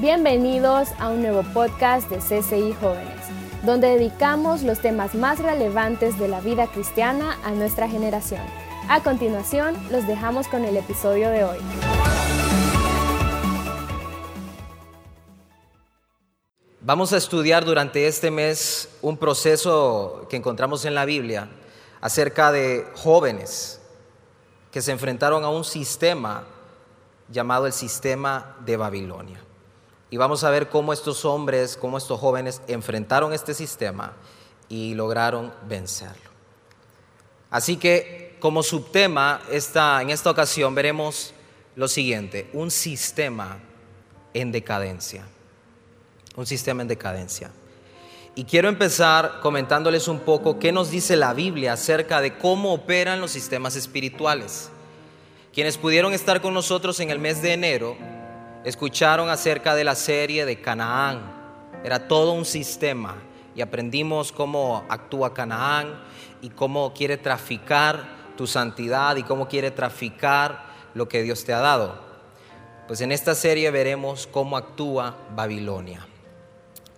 Bienvenidos a un nuevo podcast de CCI Jóvenes, donde dedicamos los temas más relevantes de la vida cristiana a nuestra generación. A continuación, los dejamos con el episodio de hoy. Vamos a estudiar durante este mes un proceso que encontramos en la Biblia acerca de jóvenes que se enfrentaron a un sistema llamado el sistema de Babilonia. Y vamos a ver cómo estos hombres, cómo estos jóvenes enfrentaron este sistema y lograron vencerlo. Así que como subtema esta, en esta ocasión veremos lo siguiente, un sistema en decadencia. Un sistema en decadencia. Y quiero empezar comentándoles un poco qué nos dice la Biblia acerca de cómo operan los sistemas espirituales. Quienes pudieron estar con nosotros en el mes de enero escucharon acerca de la serie de Canaán. Era todo un sistema y aprendimos cómo actúa Canaán y cómo quiere traficar tu santidad y cómo quiere traficar lo que Dios te ha dado. Pues en esta serie veremos cómo actúa Babilonia.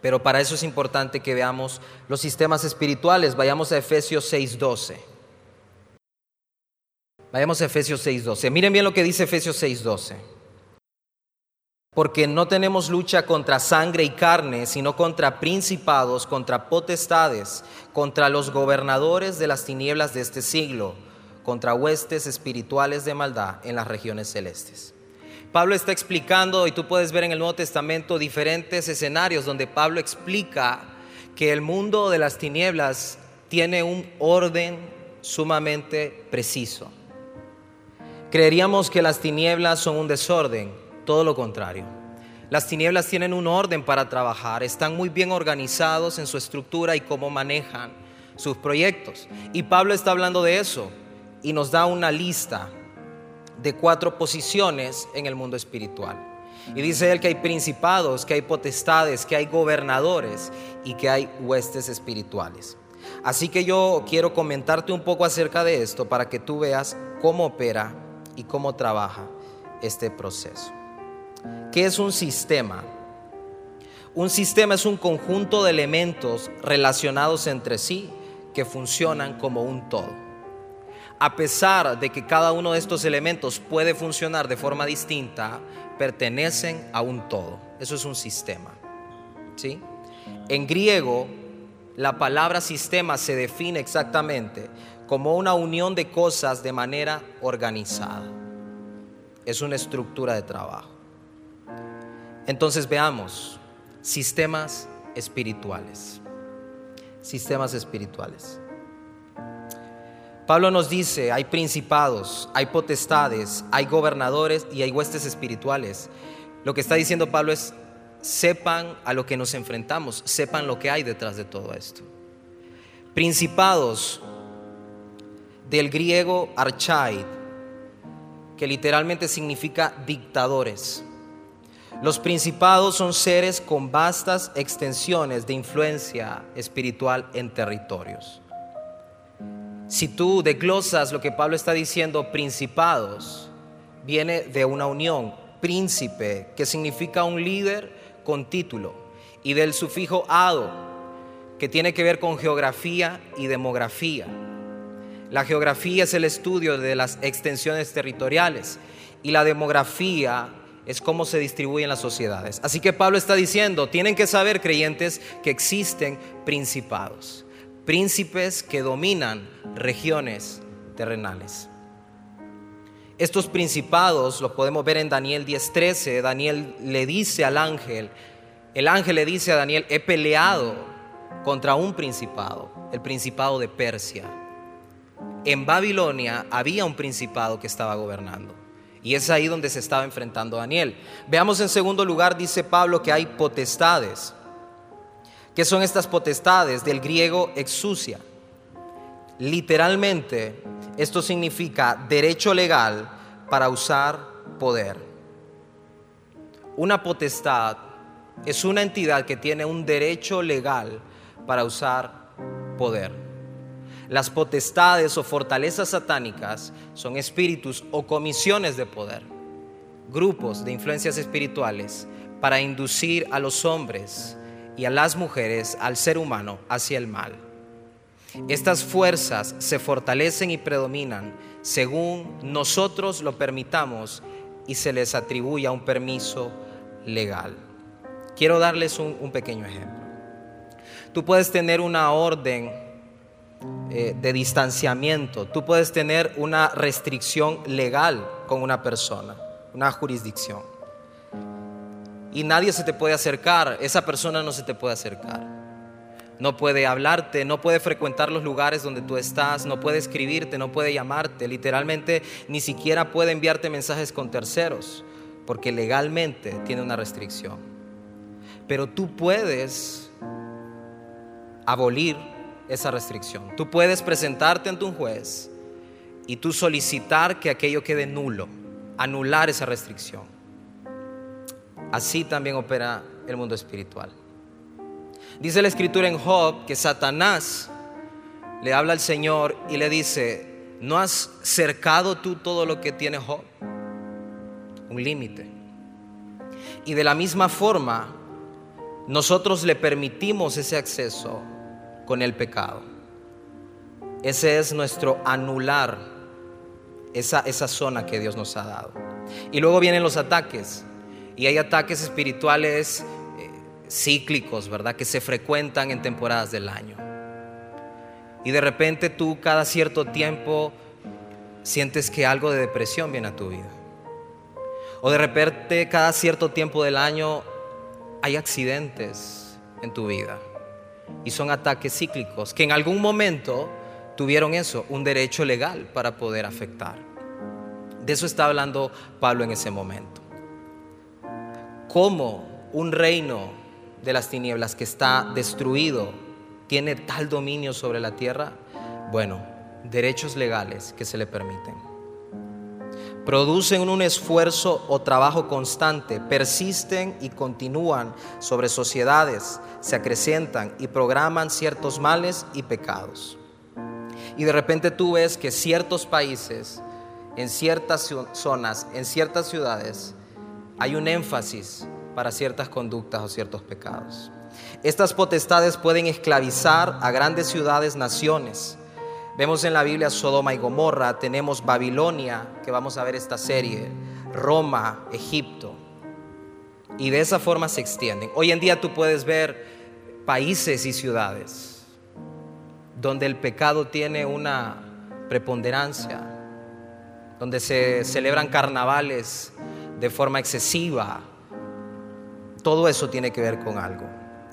Pero para eso es importante que veamos los sistemas espirituales. Vayamos a Efesios 6:12. Vayamos a Efesios 6:12. Miren bien lo que dice Efesios 6:12. Porque no tenemos lucha contra sangre y carne, sino contra principados, contra potestades, contra los gobernadores de las tinieblas de este siglo, contra huestes espirituales de maldad en las regiones celestes. Pablo está explicando, y tú puedes ver en el Nuevo Testamento diferentes escenarios donde Pablo explica que el mundo de las tinieblas tiene un orden sumamente preciso. Creeríamos que las tinieblas son un desorden, todo lo contrario. Las tinieblas tienen un orden para trabajar, están muy bien organizados en su estructura y cómo manejan sus proyectos. Y Pablo está hablando de eso y nos da una lista de cuatro posiciones en el mundo espiritual. Y dice él que hay principados, que hay potestades, que hay gobernadores y que hay huestes espirituales. Así que yo quiero comentarte un poco acerca de esto para que tú veas cómo opera y cómo trabaja este proceso. ¿Qué es un sistema? Un sistema es un conjunto de elementos relacionados entre sí que funcionan como un todo. A pesar de que cada uno de estos elementos puede funcionar de forma distinta, pertenecen a un todo. Eso es un sistema. ¿Sí? En griego, la palabra sistema se define exactamente como una unión de cosas de manera organizada. Es una estructura de trabajo. Entonces veamos, sistemas espirituales. Sistemas espirituales. Pablo nos dice, hay principados, hay potestades, hay gobernadores y hay huestes espirituales. Lo que está diciendo Pablo es, sepan a lo que nos enfrentamos, sepan lo que hay detrás de todo esto. Principados del griego archaid, que literalmente significa dictadores. Los principados son seres con vastas extensiones de influencia espiritual en territorios. Si tú desglosas lo que Pablo está diciendo, principados, viene de una unión, príncipe, que significa un líder con título, y del sufijo ado, que tiene que ver con geografía y demografía. La geografía es el estudio de las extensiones territoriales y la demografía es cómo se distribuyen las sociedades. Así que Pablo está diciendo, tienen que saber creyentes que existen principados, príncipes que dominan regiones terrenales. Estos principados los podemos ver en Daniel 10:13. Daniel le dice al ángel, el ángel le dice a Daniel, he peleado contra un principado, el principado de Persia en Babilonia había un principado que estaba gobernando. Y es ahí donde se estaba enfrentando Daniel. Veamos en segundo lugar, dice Pablo, que hay potestades. ¿Qué son estas potestades? Del griego exusia. Literalmente, esto significa derecho legal para usar poder. Una potestad es una entidad que tiene un derecho legal para usar poder. Las potestades o fortalezas satánicas son espíritus o comisiones de poder. grupos de influencias espirituales para inducir a los hombres y a las mujeres, al ser humano, hacia el mal. Estas fuerzas se fortalecen y predominan según nosotros lo permitamos y se les atribuya un permiso legal. Quiero darles un, pequeño ejemplo. Tú puedes tener una orden eh, de distanciamiento, tú puedes tener una restricción legal con una persona, una jurisdicción. Y nadie se te puede acercar, esa persona no se te puede acercar. No puede hablarte, no puede frecuentar los lugares donde tú estás, no puede escribirte, no puede llamarte, literalmente ni siquiera puede enviarte mensajes con terceros, porque legalmente tiene una restricción. Pero tú puedes abolir esa restricción. Tú puedes presentarte ante un juez y tú solicitar que aquello quede nulo, anular esa restricción. Así también opera el mundo espiritual. Dice la escritura en Job que Satanás le habla al Señor y le dice, ¿no has cercado tú todo lo que tiene Job? Un límite. Y de la misma forma, nosotros le permitimos ese acceso con el pecado. Ese es nuestro anular esa, esa zona que Dios nos ha dado. Y luego vienen los ataques. Y hay ataques espirituales eh, cíclicos, ¿verdad? Que se frecuentan en temporadas del año. Y de repente tú cada cierto tiempo sientes que algo de depresión viene a tu vida. O de repente cada cierto tiempo del año hay accidentes en tu vida y son ataques cíclicos que en algún momento tuvieron eso, un derecho legal para poder afectar. De eso está hablando Pablo en ese momento. ¿Cómo un reino de las tinieblas que está destruido tiene tal dominio sobre la tierra? Bueno, derechos legales que se le permiten producen un esfuerzo o trabajo constante, persisten y continúan sobre sociedades, se acrecientan y programan ciertos males y pecados. Y de repente tú ves que ciertos países, en ciertas zonas, en ciertas ciudades, hay un énfasis para ciertas conductas o ciertos pecados. Estas potestades pueden esclavizar a grandes ciudades, naciones, Vemos en la Biblia Sodoma y Gomorra, tenemos Babilonia, que vamos a ver esta serie, Roma, Egipto. Y de esa forma se extienden. Hoy en día tú puedes ver países y ciudades donde el pecado tiene una preponderancia, donde se celebran carnavales de forma excesiva. Todo eso tiene que ver con algo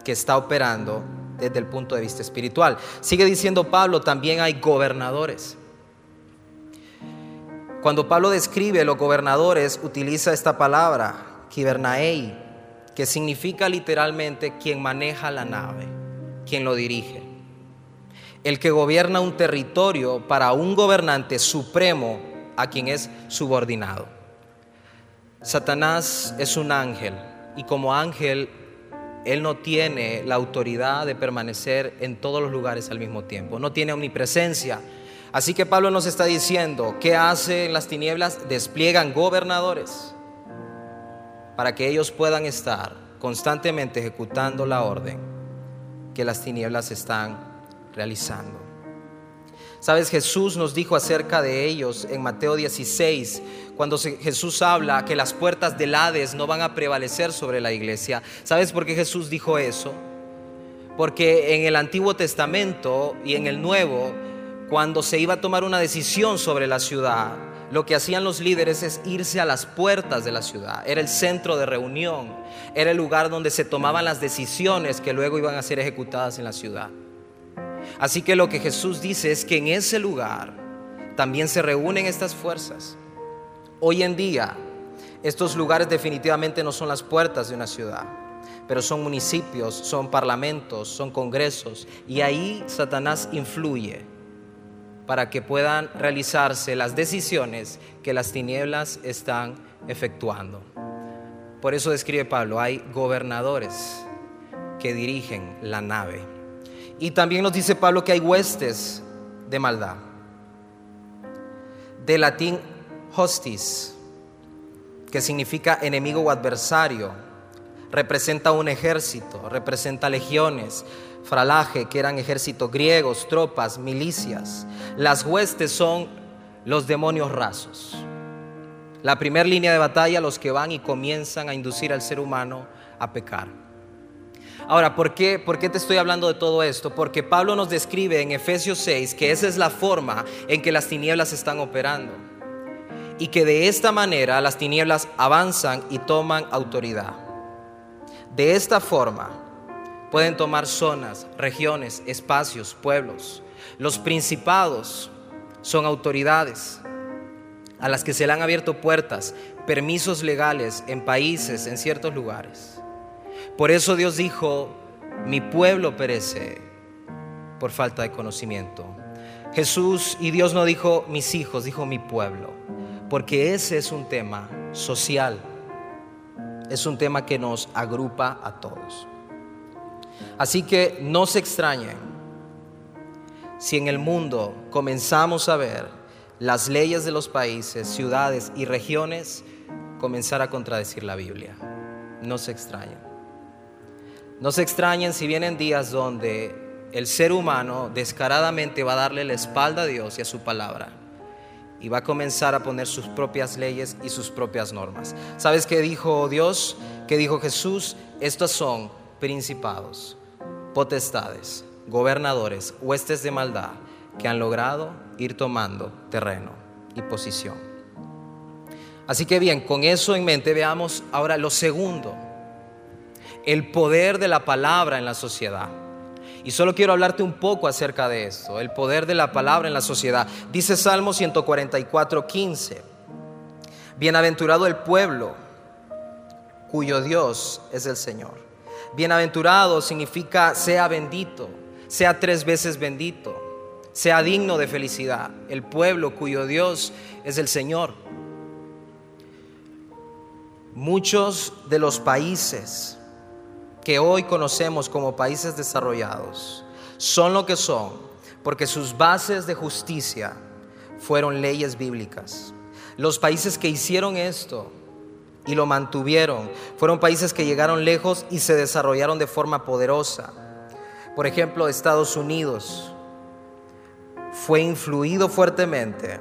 que está operando desde el punto de vista espiritual. Sigue diciendo Pablo, también hay gobernadores. Cuando Pablo describe los gobernadores, utiliza esta palabra, kibernaei, que significa literalmente quien maneja la nave, quien lo dirige. El que gobierna un territorio para un gobernante supremo a quien es subordinado. Satanás es un ángel y como ángel él no tiene la autoridad de permanecer en todos los lugares al mismo tiempo, no tiene omnipresencia. Así que Pablo nos está diciendo, ¿qué hacen las tinieblas? Despliegan gobernadores para que ellos puedan estar constantemente ejecutando la orden que las tinieblas están realizando. Sabes, Jesús nos dijo acerca de ellos en Mateo 16, cuando Jesús habla que las puertas del Hades no van a prevalecer sobre la iglesia. ¿Sabes por qué Jesús dijo eso? Porque en el Antiguo Testamento y en el Nuevo, cuando se iba a tomar una decisión sobre la ciudad, lo que hacían los líderes es irse a las puertas de la ciudad. Era el centro de reunión, era el lugar donde se tomaban las decisiones que luego iban a ser ejecutadas en la ciudad. Así que lo que Jesús dice es que en ese lugar también se reúnen estas fuerzas. Hoy en día, estos lugares definitivamente no son las puertas de una ciudad, pero son municipios, son parlamentos, son congresos, y ahí Satanás influye para que puedan realizarse las decisiones que las tinieblas están efectuando. Por eso describe Pablo, hay gobernadores que dirigen la nave. Y también nos dice Pablo que hay huestes de maldad. De latín hostis. que significa enemigo o adversario, representa un ejército, representa legiones, fralaje, que eran ejércitos griegos, tropas, milicias. Las huestes son los demonios rasos. La primera línea de batalla, los que van y comienzan a inducir al ser humano a pecar. Ahora, ¿por qué, ¿por qué te estoy hablando de todo esto? Porque Pablo nos describe en Efesios 6 que esa es la forma en que las tinieblas están operando. Y que de esta manera las tinieblas avanzan y toman autoridad. De esta forma pueden tomar zonas, regiones, espacios, pueblos. Los principados son autoridades a las que se le han abierto puertas, permisos legales en países, en ciertos lugares. Por eso Dios dijo, mi pueblo perece por falta de conocimiento. Jesús y Dios no dijo mis hijos, dijo mi pueblo, porque ese es un tema social, es un tema que nos agrupa a todos. Así que no se extrañen si en el mundo comenzamos a ver las leyes de los países, ciudades y regiones comenzar a contradecir la Biblia. No se extrañen. No se extrañen si vienen días donde el ser humano descaradamente va a darle la espalda a Dios y a su palabra y va a comenzar a poner sus propias leyes y sus propias normas. ¿Sabes qué dijo Dios? ¿Qué dijo Jesús? Estos son principados, potestades, gobernadores, huestes de maldad que han logrado ir tomando terreno y posición. Así que bien, con eso en mente veamos ahora lo segundo el poder de la palabra en la sociedad. Y solo quiero hablarte un poco acerca de esto, el poder de la palabra en la sociedad. Dice Salmo 144, 15, bienaventurado el pueblo cuyo Dios es el Señor. Bienaventurado significa sea bendito, sea tres veces bendito, sea digno de felicidad. El pueblo cuyo Dios es el Señor. Muchos de los países que hoy conocemos como países desarrollados son lo que son porque sus bases de justicia fueron leyes bíblicas. Los países que hicieron esto y lo mantuvieron fueron países que llegaron lejos y se desarrollaron de forma poderosa. Por ejemplo, Estados Unidos fue influido fuertemente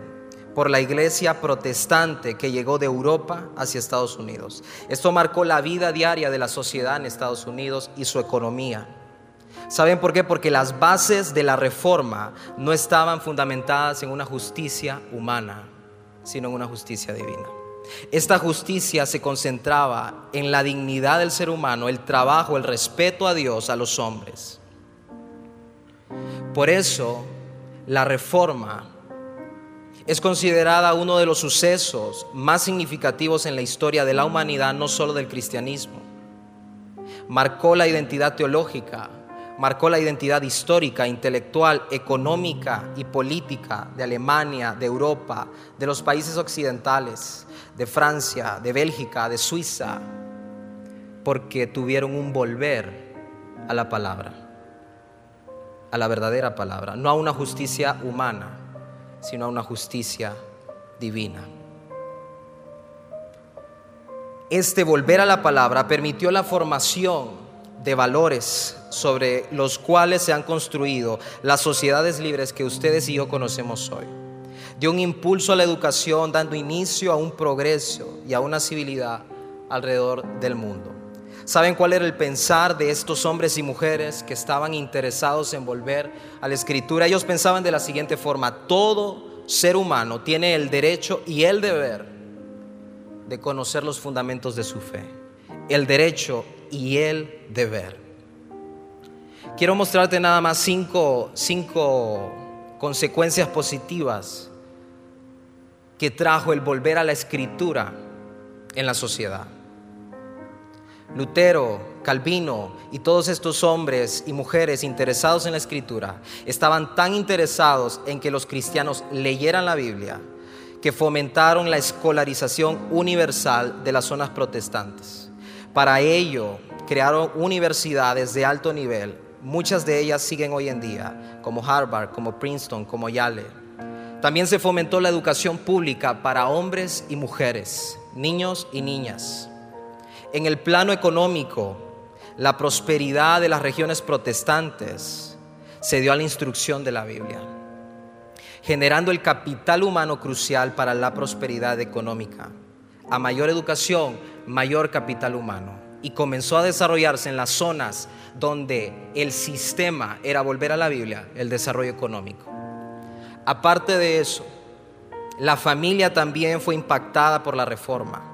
por la iglesia protestante que llegó de Europa hacia Estados Unidos. Esto marcó la vida diaria de la sociedad en Estados Unidos y su economía. ¿Saben por qué? Porque las bases de la reforma no estaban fundamentadas en una justicia humana, sino en una justicia divina. Esta justicia se concentraba en la dignidad del ser humano, el trabajo, el respeto a Dios, a los hombres. Por eso, la reforma es considerada uno de los sucesos más significativos en la historia de la humanidad, no solo del cristianismo. Marcó la identidad teológica, marcó la identidad histórica, intelectual, económica y política de Alemania, de Europa, de los países occidentales, de Francia, de Bélgica, de Suiza, porque tuvieron un volver a la palabra, a la verdadera palabra, no a una justicia humana sino a una justicia divina. Este volver a la palabra permitió la formación de valores sobre los cuales se han construido las sociedades libres que ustedes y yo conocemos hoy. Dio un impulso a la educación, dando inicio a un progreso y a una civilidad alrededor del mundo. ¿Saben cuál era el pensar de estos hombres y mujeres que estaban interesados en volver a la escritura? Ellos pensaban de la siguiente forma, todo ser humano tiene el derecho y el deber de conocer los fundamentos de su fe. El derecho y el deber. Quiero mostrarte nada más cinco, cinco consecuencias positivas que trajo el volver a la escritura en la sociedad. Lutero, Calvino y todos estos hombres y mujeres interesados en la escritura estaban tan interesados en que los cristianos leyeran la Biblia que fomentaron la escolarización universal de las zonas protestantes. Para ello, crearon universidades de alto nivel. Muchas de ellas siguen hoy en día, como Harvard, como Princeton, como Yale. También se fomentó la educación pública para hombres y mujeres niños y niñas. En el plano económico, la prosperidad de las regiones protestantes se dio a la instrucción de la Biblia, generando el capital humano crucial para la prosperidad económica. A mayor educación, mayor capital humano. Y comenzó a desarrollarse en las zonas donde el sistema era volver a la Biblia, el desarrollo económico. Aparte de eso, la familia también fue impactada por la reforma.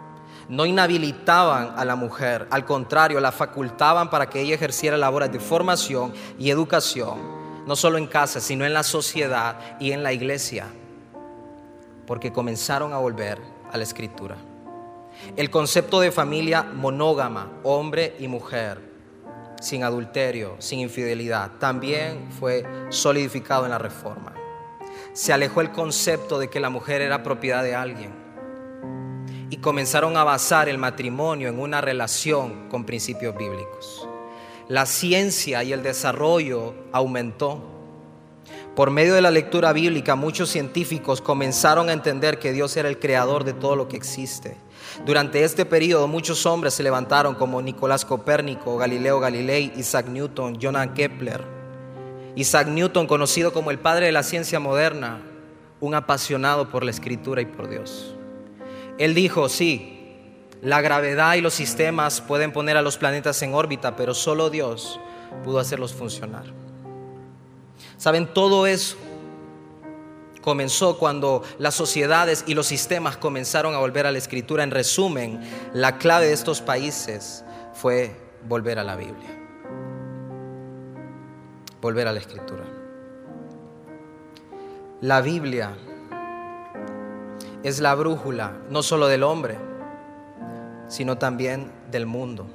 No inhabilitaban a la mujer, al contrario, la facultaban para que ella ejerciera labores de formación y educación, no solo en casa, sino en la sociedad y en la iglesia, porque comenzaron a volver a la escritura. El concepto de familia monógama, hombre y mujer, sin adulterio, sin infidelidad, también fue solidificado en la reforma. Se alejó el concepto de que la mujer era propiedad de alguien y comenzaron a basar el matrimonio en una relación con principios bíblicos. La ciencia y el desarrollo aumentó. Por medio de la lectura bíblica, muchos científicos comenzaron a entender que Dios era el creador de todo lo que existe durante este periodo muchos hombres se levantaron como Nicolás Copérnico, Galileo Galilei, Isaac Newton, Johann Kepler. Isaac Newton, conocido como el padre de la ciencia moderna, un apasionado por la escritura y por Dios. Él dijo, sí, la gravedad y los sistemas pueden poner a los planetas en órbita, pero solo Dios pudo hacerlos funcionar. ¿Saben? Todo eso comenzó cuando las sociedades y los sistemas comenzaron a volver a la escritura. En resumen, la clave de estos países fue volver a la Biblia. Volver a la escritura. La Biblia es la brújula no solo del hombre, sino también del mundo,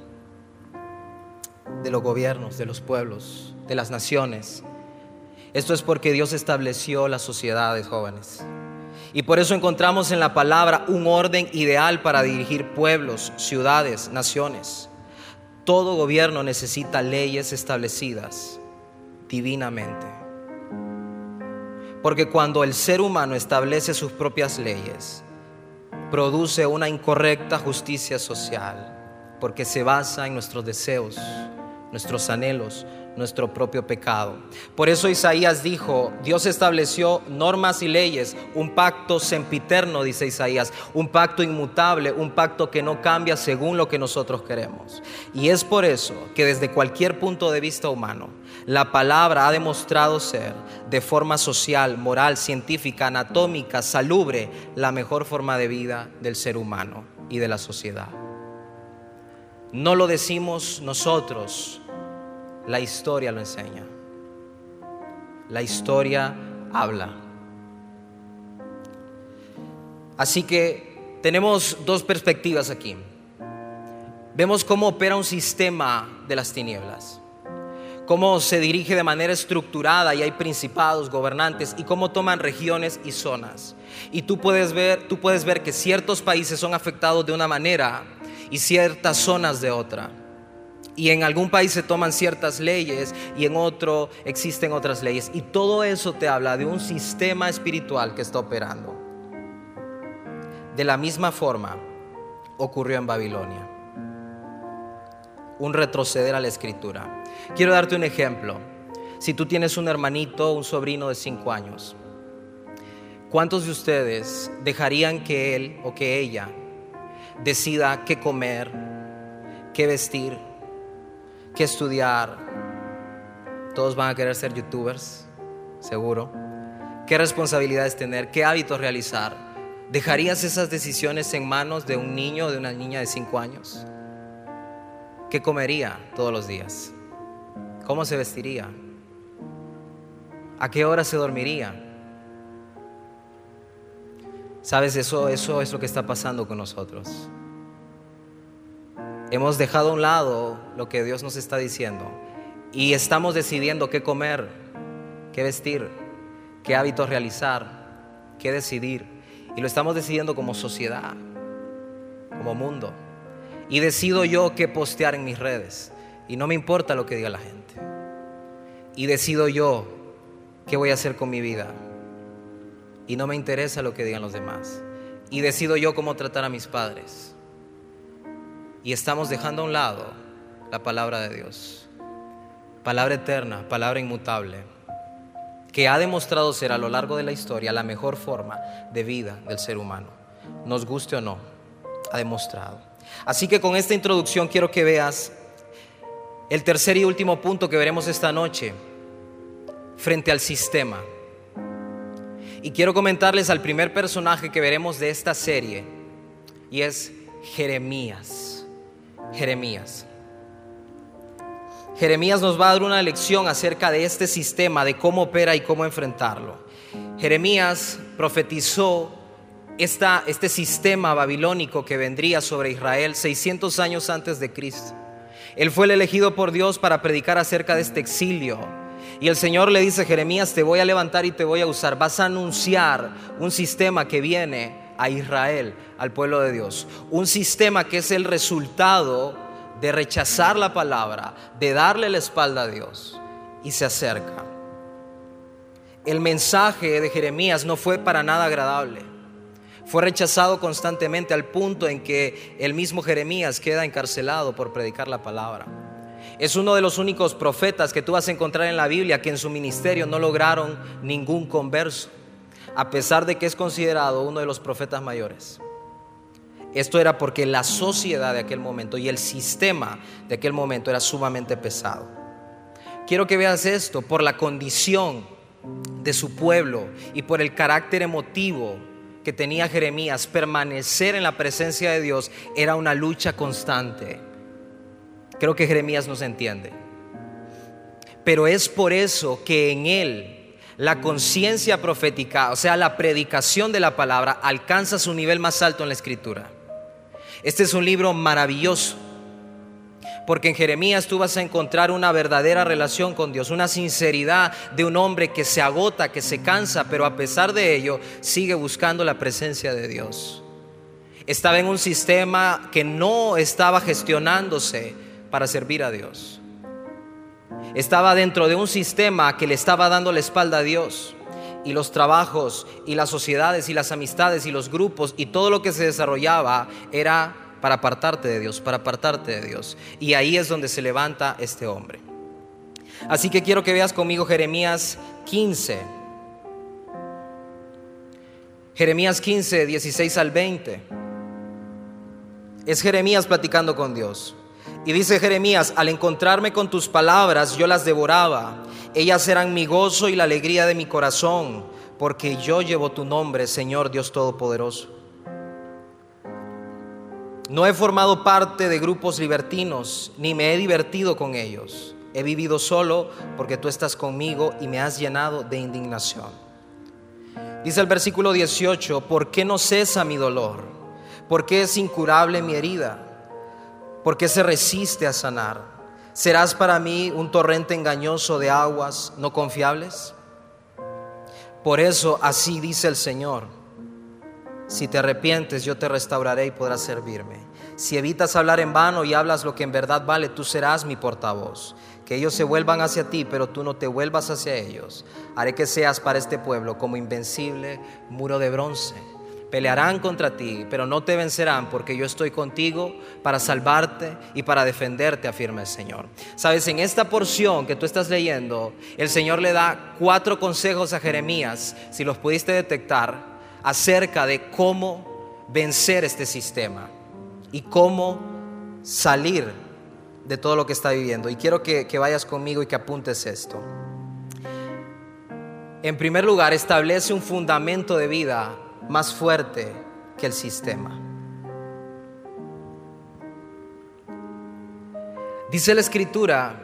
de los gobiernos, de los pueblos, de las naciones. Esto es porque Dios estableció las sociedades jóvenes. Y por eso encontramos en la palabra un orden ideal para dirigir pueblos, ciudades, naciones. Todo gobierno necesita leyes establecidas divinamente. Porque cuando el ser humano establece sus propias leyes, produce una incorrecta justicia social, porque se basa en nuestros deseos, nuestros anhelos, nuestro propio pecado. Por eso Isaías dijo, Dios estableció normas y leyes, un pacto sempiterno, dice Isaías, un pacto inmutable, un pacto que no cambia según lo que nosotros queremos. Y es por eso que desde cualquier punto de vista humano, la palabra ha demostrado ser de forma social, moral, científica, anatómica, salubre, la mejor forma de vida del ser humano y de la sociedad. No lo decimos nosotros, la historia lo enseña. La historia habla. Así que tenemos dos perspectivas aquí. Vemos cómo opera un sistema de las tinieblas, cómo se dirige de manera estructurada y hay principados, gobernantes y cómo toman regiones y zonas. Y tú puedes ver, tú puedes ver que ciertos países son afectados de una manera y ciertas zonas de otra y en algún país se toman ciertas leyes y en otro existen otras leyes. Y todo eso te habla de un sistema espiritual que está operando. De la misma forma ocurrió en Babilonia. Un retroceder a la escritura. Quiero darte un ejemplo. Si tú tienes un hermanito, un sobrino de cinco años, ¿cuántos de ustedes dejarían que él o que ella decida qué comer, qué vestir, que estudiar. Todos van a querer ser youtubers, seguro. ¿Qué responsabilidades tener? ¿Qué hábitos realizar? ¿Dejarías esas decisiones en manos de un niño o de una niña de 5 años? ¿Qué comería todos los días? ¿Cómo se vestiría? ¿A qué hora se dormiría? Sabes, eso, eso es lo que está pasando con nosotros. Hemos dejado a un lado lo que Dios nos está diciendo y estamos decidiendo qué comer, qué vestir, qué hábitos realizar, qué decidir. Y lo estamos decidiendo como sociedad, como mundo. Y decido yo qué postear en mis redes. Y no me importa lo que diga la gente. Y decido yo qué voy a hacer con mi vida. Y no me interesa lo que digan los demás. y decido yo cómo tratar a mis padres. Y estamos dejando a un lado la palabra de Dios. Palabra eterna, palabra inmutable, que ha demostrado ser a lo largo de la historia la mejor forma de vida del ser humano. Nos guste o no, ha demostrado. Así que con esta introducción quiero que veas el tercer y último punto que veremos esta noche frente al sistema. Y quiero comentarles al primer personaje que veremos de esta serie, y es Jeremías. Jeremías. Jeremías nos va a dar una lección acerca de este sistema, de cómo opera y cómo enfrentarlo. Jeremías profetizó esta, este sistema babilónico que vendría sobre Israel 600 años antes de Cristo. Él fue el elegido por Dios para predicar acerca de este exilio y el Señor le dice, Jeremías, te voy a levantar y te voy a usar. Vas a anunciar un sistema que viene a Israel, al pueblo de Dios. Un sistema que es el resultado de rechazar la palabra, de darle la espalda a Dios. Y se acerca. El mensaje de Jeremías no fue para nada agradable. Fue rechazado constantemente al punto en que el mismo Jeremías queda encarcelado por predicar la palabra. Es uno de los únicos profetas que tú vas a encontrar en la Biblia que en su ministerio no lograron ningún converso, a pesar de que es considerado uno de los profetas mayores. Esto era porque la sociedad de aquel momento y el sistema de aquel momento era sumamente pesado. Quiero que veas esto por la condición de su pueblo y por el carácter emotivo que tenía Jeremías. Permanecer en la presencia de Dios era una lucha constante. Creo que Jeremías nos entiende. Pero es por eso que en él la conciencia profética, o sea, la predicación de la palabra, alcanza su nivel más alto en la escritura. Este es un libro maravilloso, porque en Jeremías tú vas a encontrar una verdadera relación con Dios, una sinceridad de un hombre que se agota, que se cansa, pero a pesar de ello sigue buscando la presencia de Dios. Estaba en un sistema que no estaba gestionándose para servir a Dios. Estaba dentro de un sistema que le estaba dando la espalda a Dios. Y los trabajos y las sociedades y las amistades y los grupos y todo lo que se desarrollaba era para apartarte de Dios, para apartarte de Dios. Y ahí es donde se levanta este hombre. Así que quiero que veas conmigo Jeremías 15. Jeremías 15, 16 al 20. Es Jeremías platicando con Dios. Y dice Jeremías, al encontrarme con tus palabras, yo las devoraba. Ellas eran mi gozo y la alegría de mi corazón, porque yo llevo tu nombre, Señor Dios Todopoderoso. No he formado parte de grupos libertinos, ni me he divertido con ellos. He vivido solo porque tú estás conmigo y me has llenado de indignación. Dice el versículo 18, ¿por qué no cesa mi dolor? ¿Por qué es incurable mi herida? ¿Por qué se resiste a sanar? ¿Serás para mí un torrente engañoso de aguas no confiables? Por eso así dice el Señor. Si te arrepientes, yo te restauraré y podrás servirme. Si evitas hablar en vano y hablas lo que en verdad vale, tú serás mi portavoz. Que ellos se vuelvan hacia ti, pero tú no te vuelvas hacia ellos. Haré que seas para este pueblo como invencible muro de bronce Pelearán contra ti, pero no te vencerán porque yo estoy contigo para salvarte y para defenderte, afirma el Señor. Sabes, en esta porción que tú estás leyendo, el Señor le da cuatro consejos a Jeremías, si los pudiste detectar, acerca de cómo vencer este sistema y cómo salir de todo lo que está viviendo. Y quiero que, vayas conmigo y que apuntes esto. En primer lugar, establece un fundamento de vida más fuerte que el sistema. Dice la escritura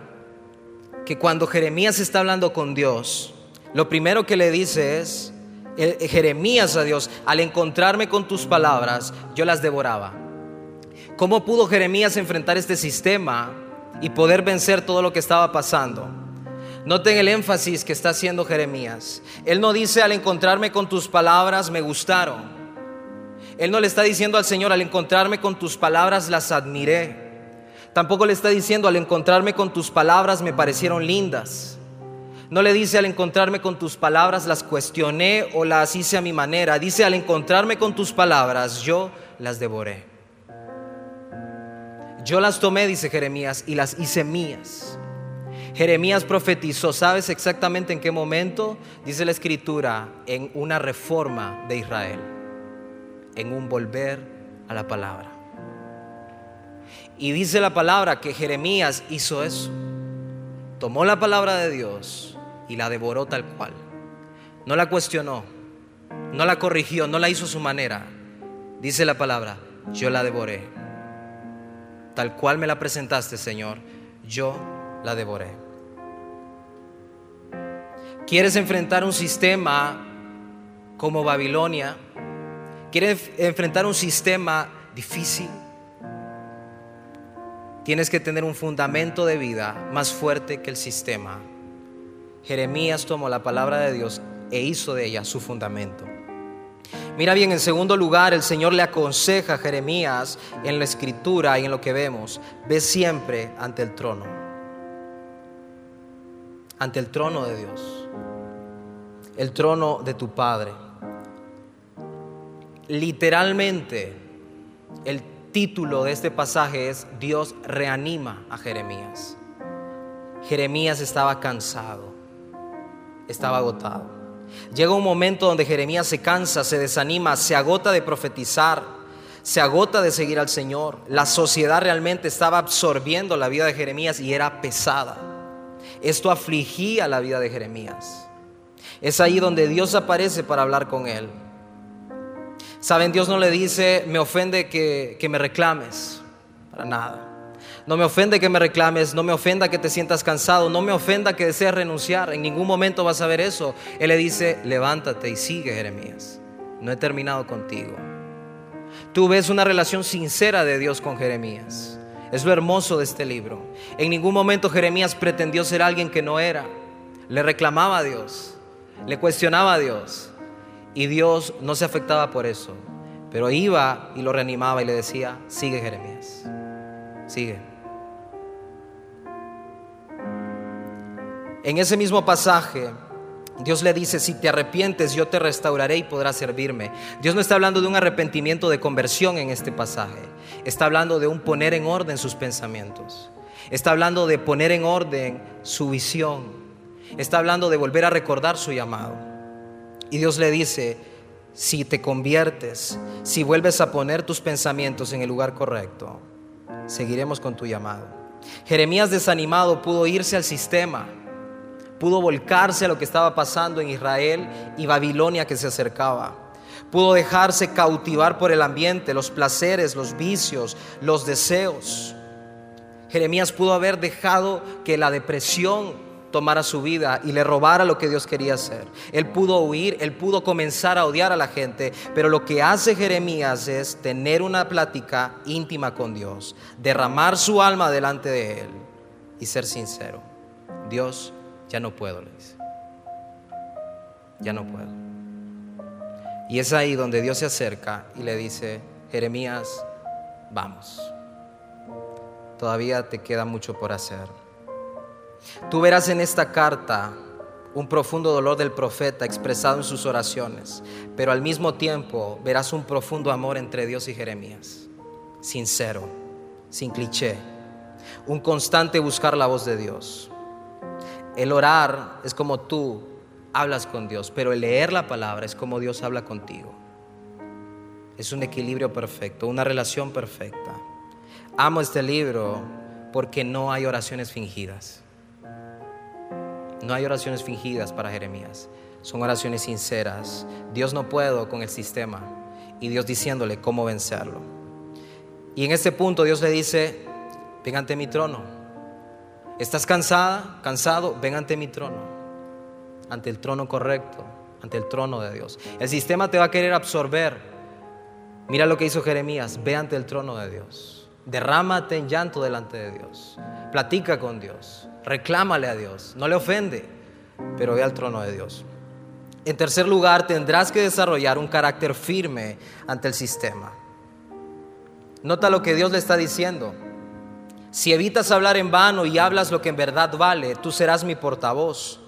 que cuando Jeremías está hablando con Dios, lo primero que le dice es, Jeremías a Dios, al encontrarme con tus palabras, yo las devoraba. ¿Cómo pudo Jeremías enfrentar este sistema y poder vencer todo lo que estaba pasando? Noten el énfasis que está haciendo Jeremías. Él no dice al encontrarme con tus palabras me gustaron. Él no le está diciendo al Señor al encontrarme con tus palabras las admiré. Tampoco le está diciendo al encontrarme con tus palabras me parecieron lindas. No le dice al encontrarme con tus palabras las cuestioné o las hice a mi manera. Dice al encontrarme con tus palabras yo las devoré. Yo las tomé, dice Jeremías, y las hice mías. Jeremías profetizó, ¿sabes exactamente en qué momento? Dice la escritura, en una reforma de Israel, en un volver a la palabra. Y dice la palabra que Jeremías hizo eso. Tomó la palabra de Dios y la devoró tal cual. No la cuestionó, no la corrigió, no la hizo a su manera. Dice la palabra, yo la devoré. Tal cual me la presentaste, Señor, yo la devoré. ¿Quieres enfrentar un sistema como Babilonia? ¿Quieres enfrentar un sistema difícil? Tienes que tener un fundamento de vida más fuerte que el sistema. Jeremías tomó la palabra de Dios e hizo de ella su fundamento. Mira bien, en segundo lugar, el Señor le aconseja a Jeremías en la escritura y en lo que vemos, ve siempre ante el trono, ante el trono de Dios el trono de tu Padre. Literalmente, el título de este pasaje es Dios reanima a Jeremías. Jeremías estaba cansado, estaba agotado. Llega un momento donde Jeremías se cansa, se desanima, se agota de profetizar, se agota de seguir al Señor. La sociedad realmente estaba absorbiendo la vida de Jeremías y era pesada. Esto afligía la vida de Jeremías. Es ahí donde Dios aparece para hablar con él. Saben, Dios no le dice, me ofende que, me reclames, para nada. No me ofende que me reclames, no me ofenda que te sientas cansado, no me ofenda que desees renunciar. En ningún momento vas a ver eso. Él le dice, levántate y sigue, Jeremías. No he terminado contigo. Tú ves una relación sincera de Dios con Jeremías. Es lo hermoso de este libro. En ningún momento Jeremías pretendió ser alguien que no era. Le reclamaba a Dios le cuestionaba a Dios y Dios no se afectaba por eso, pero iba y lo reanimaba y le decía, sigue Jeremías, sigue. En ese mismo pasaje, Dios le dice, si te arrepientes, yo te restauraré y podrás servirme. Dios no está hablando de un arrepentimiento de conversión en este pasaje. Está hablando de un poner en orden sus pensamientos. Está hablando de poner en orden su visión, está hablando de volver a recordar su llamado. Y Dios le dice, si te conviertes, si vuelves a poner tus pensamientos en el lugar correcto, seguiremos con tu llamado. Jeremías desanimado pudo irse al sistema, pudo volcarse a lo que estaba pasando en Israel y Babilonia que se acercaba. Pudo dejarse cautivar por el ambiente, los placeres, los vicios, los deseos. Jeremías pudo haber dejado que la depresión tomara su vida y le robara lo que Dios quería hacer. Él pudo huir, él pudo comenzar a odiar a la gente, pero lo que hace Jeremías es tener una plática íntima con Dios, derramar su alma delante de Él y ser sincero. Dios, ya no puedo, le dice. Ya no puedo. Y es ahí donde Dios se acerca y le dice, Jeremías, vamos. Todavía te queda mucho por hacer. Tú verás en esta carta un profundo dolor del profeta expresado en sus oraciones, pero al mismo tiempo verás un profundo amor entre Dios y Jeremías, sincero, sin cliché, un constante buscar la voz de Dios. El orar es como tú hablas con Dios, pero el leer la palabra es como Dios habla contigo. Es un equilibrio perfecto, una relación perfecta. Amo este libro porque no hay oraciones fingidas. No hay oraciones fingidas para Jeremías, son oraciones sinceras. Dios no puedo con el sistema y Dios diciéndole cómo vencerlo. Y en este punto Dios le dice, ven ante mi trono. ¿Estás cansada, cansado? Ven ante mi trono, ante el trono correcto, ante el trono de Dios. El sistema te va a querer absorber. Mira lo que hizo Jeremías, ve ante el trono de Dios. Derrámate en llanto delante de Dios. Platica con Dios reclámale a Dios, no le ofende, pero ve al trono de Dios. En tercer lugar, tendrás que desarrollar un carácter firme ante el sistema. Nota lo que Dios le está diciendo. Si evitas hablar en vano y hablas lo que en verdad vale, tú serás mi portavoz.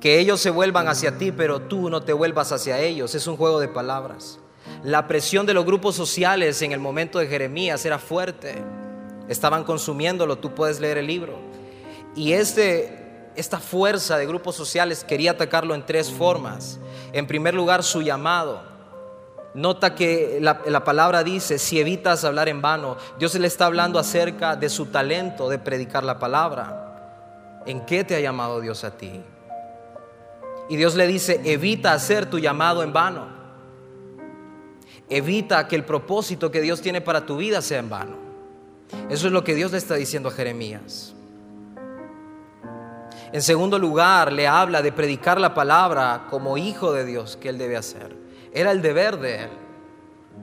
Que ellos se vuelvan hacia ti, pero tú no te vuelvas hacia ellos. Es un juego de palabras. La presión de los grupos sociales en el momento de Jeremías era fuerte. Estaban consumiéndolo, tú puedes leer el libro. Y este, esta fuerza de grupos sociales quería atacarlo en tres formas. En primer lugar, su llamado. Nota que la, la, palabra dice, si evitas hablar en vano, Dios le está hablando acerca de su talento de predicar la palabra. ¿En qué te ha llamado Dios a ti? Y Dios le dice, evita hacer tu llamado en vano. Evita que el propósito que Dios tiene para tu vida sea en vano. Eso es lo que Dios le está diciendo a Jeremías. En segundo lugar, le habla de predicar la palabra como hijo de Dios que él debe hacer. Era el deber de él.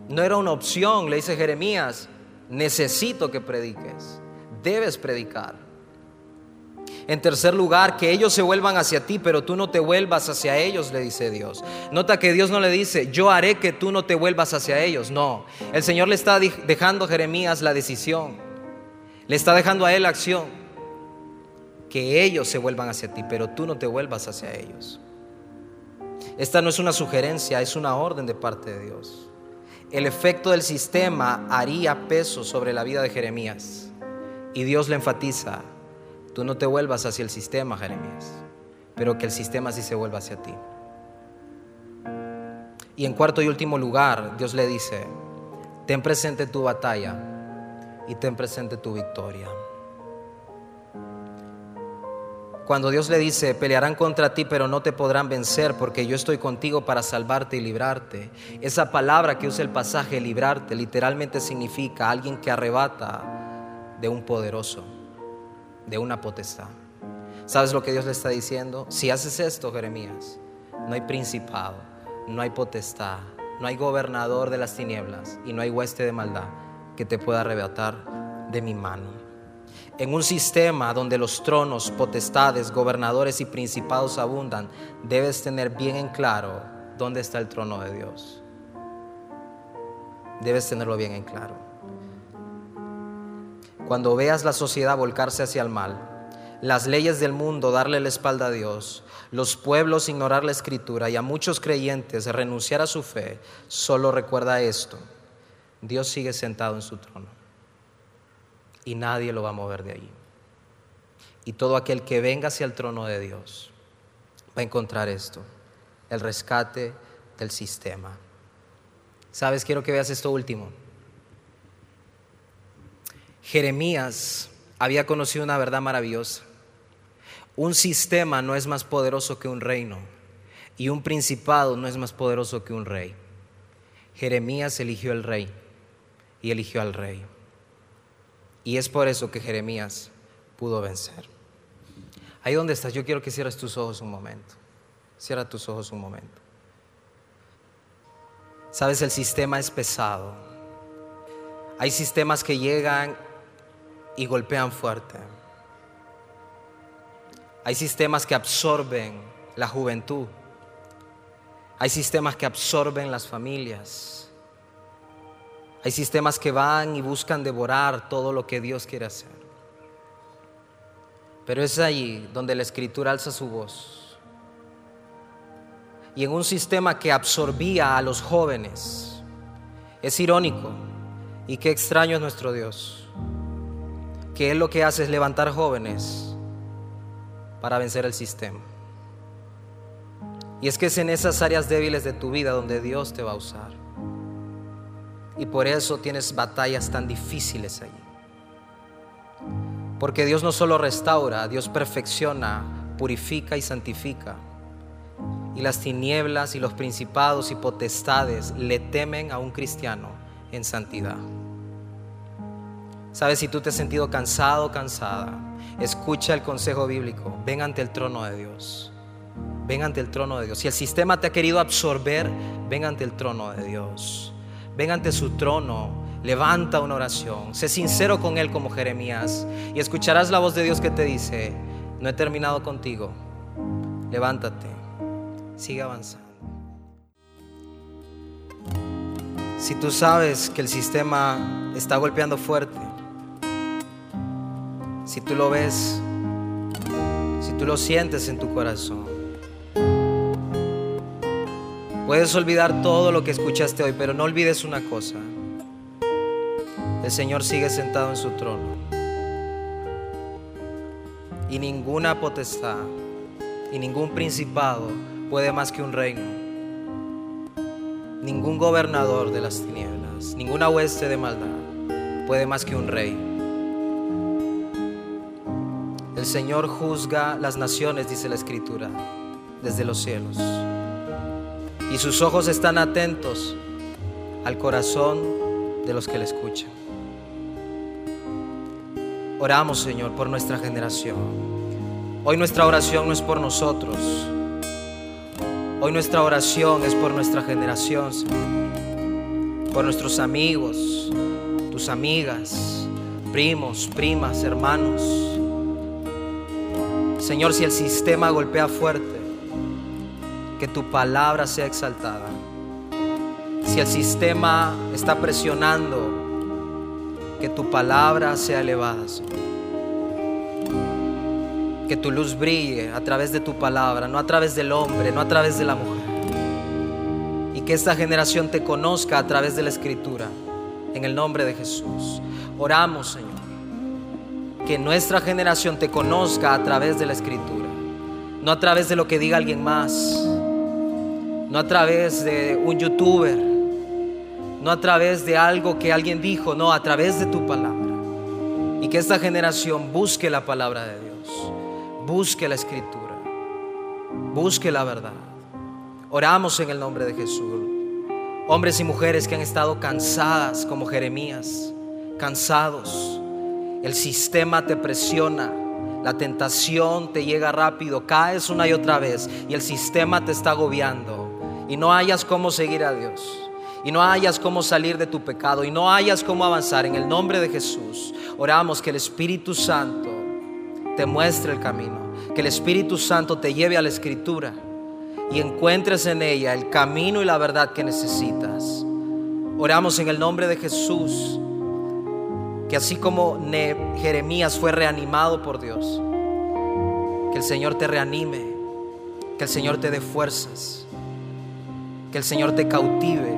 No era una opción, le dice Jeremías, necesito que prediques. Debes predicar. En tercer lugar, que ellos se vuelvan hacia ti, pero tú no te vuelvas hacia ellos, le dice Dios. Nota que Dios no le dice, yo haré que tú no te vuelvas hacia ellos. No, el Señor le está dejando a Jeremías la decisión. Le está dejando a él la acción. Que ellos se vuelvan hacia ti, pero tú no te vuelvas hacia ellos. Esta no es una sugerencia, es una orden de parte de Dios. El efecto del sistema haría peso sobre la vida de Jeremías. Y Dios le enfatiza, Tú no te vuelvas hacia el sistema, Jeremías, pero que el sistema sí se vuelva hacia ti. Y en cuarto y último lugar, Dios le dice, ten presente tu batalla y ten presente tu victoria. Cuando Dios le dice, pelearán contra ti, pero no te podrán vencer, porque yo estoy contigo para salvarte y librarte. Esa palabra que usa el pasaje, librarte, literalmente significa alguien que arrebata de un poderoso de una potestad. ¿Sabes lo que Dios le está diciendo? Si haces esto, Jeremías, no hay principado, no hay potestad, no hay gobernador de las tinieblas y no hay hueste de maldad que te pueda arrebatar de mi mano. En un sistema donde los tronos, potestades, gobernadores y principados abundan, debes tener bien en claro dónde está el trono de Dios. Debes tenerlo bien en claro. Cuando veas la sociedad volcarse hacia el mal, las leyes del mundo darle la espalda a Dios, los pueblos ignorar la escritura y a muchos creyentes renunciar a su fe, solo recuerda esto, Dios sigue sentado en su trono y nadie lo va a mover de allí. Y todo aquel que venga hacia el trono de Dios va a encontrar esto, el rescate del sistema. ¿Sabes? Quiero que veas esto último. Jeremías había conocido una verdad maravillosa. Un sistema no es más poderoso que un reino y un principado no es más poderoso que un rey. Jeremías eligió el rey y eligió al rey. Y es por eso que Jeremías pudo vencer. Ahí donde estás, yo quiero que cierres tus ojos un momento. Cierra tus ojos un momento. Sabes, el sistema es pesado. Hay sistemas que llegan y golpean fuerte. Hay sistemas que absorben la juventud. Hay sistemas que absorben las familias. Hay sistemas que van y buscan devorar todo lo que Dios quiere hacer. Pero es allí donde la escritura alza su voz. Y en un sistema que absorbía a los jóvenes, es irónico y qué extraño es nuestro Dios que Él lo que hace es levantar jóvenes para vencer el sistema. Y es que es en esas áreas débiles de tu vida donde Dios te va a usar. Y por eso tienes batallas tan difíciles allí. Porque Dios no solo restaura, Dios perfecciona, purifica y santifica. Y las tinieblas y los principados y potestades le temen a un cristiano en santidad. Sabes, si tú te has sentido cansado o cansada, escucha el consejo bíblico. Ven ante el trono de Dios. Ven ante el trono de Dios. Si el sistema te ha querido absorber, ven ante el trono de Dios. Ven ante su trono. Levanta una oración. Sé sincero con Él como Jeremías. Y escucharás la voz de Dios que te dice, no he terminado contigo. Levántate. Sigue avanzando. Si tú sabes que el sistema está golpeando fuerte, si tú lo ves, si tú lo sientes en tu corazón, Puedes olvidar todo lo que escuchaste hoy, pero no olvides una cosa. El Señor sigue sentado en su trono. Y ninguna potestad y ningún principado puede más que un reino. Ningún gobernador de las tinieblas, ninguna hueste de maldad puede más que un rey. El Señor juzga las naciones, dice la Escritura, desde los cielos. Y sus ojos están atentos al corazón de los que le escuchan. Oramos, Señor, por nuestra generación. Hoy nuestra oración no es por nosotros. Hoy nuestra oración es por nuestra generación, Señor. Por nuestros amigos, tus amigas, primos, primas, hermanos. Señor, si el sistema golpea fuerte, que tu palabra sea exaltada. Si el sistema está presionando, que tu palabra sea elevada. Que tu luz brille a través de tu palabra, no a través del hombre, no a través de la mujer. Y que esta generación te conozca a través de la escritura. En el nombre de Jesús. Oramos, Señor. Que nuestra generación te conozca a través de la escritura. No a través de lo que diga alguien más. No a través de un youtuber no a través de algo que alguien dijo, no, a través de tu palabra. Y que esta generación busque la palabra de Dios, busque la escritura, busque la verdad. Oramos en el nombre de Jesús. Hombres y mujeres que han estado cansadas como Jeremías, cansados. El sistema te presiona, la tentación te llega rápido, caes una y otra vez y el sistema te está agobiando y no hayas cómo seguir a Dios y no hayas cómo salir de tu pecado y no hayas cómo avanzar, en el nombre de Jesús, oramos que el Espíritu Santo te muestre el camino, que el Espíritu Santo te lleve a la Escritura y encuentres en ella el camino y la verdad que necesitas. Oramos en el nombre de Jesús, que así como Jeremías fue reanimado por Dios, que el Señor te reanime, que el Señor te dé fuerzas, que el Señor te cautive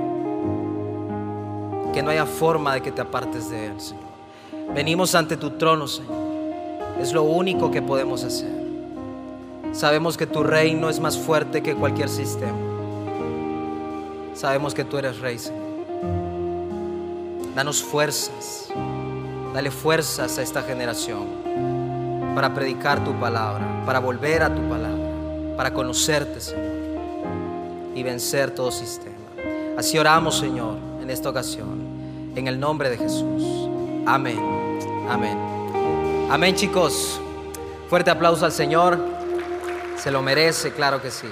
que no haya forma de que te apartes de Él, Señor. Venimos ante tu trono, Señor. Es lo único que podemos hacer. Sabemos que tu reino es más fuerte que cualquier sistema. Sabemos que tú eres rey, Señor. Danos fuerzas. Dale fuerzas a esta generación para predicar tu palabra, para volver a tu palabra, para conocerte, Señor, y vencer todo sistema. Así oramos, Señor, en esta ocasión. En el nombre de Jesús. Amén. Amén. Amén, chicos. Fuerte aplauso al Señor. Se lo merece, claro que sí.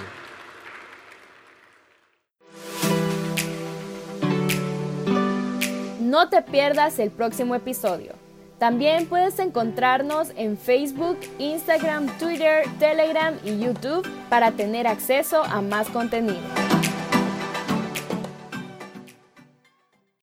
No te pierdas el próximo episodio. También puedes encontrarnos en Facebook, Instagram, Twitter, Telegram y YouTube para tener acceso a más contenido.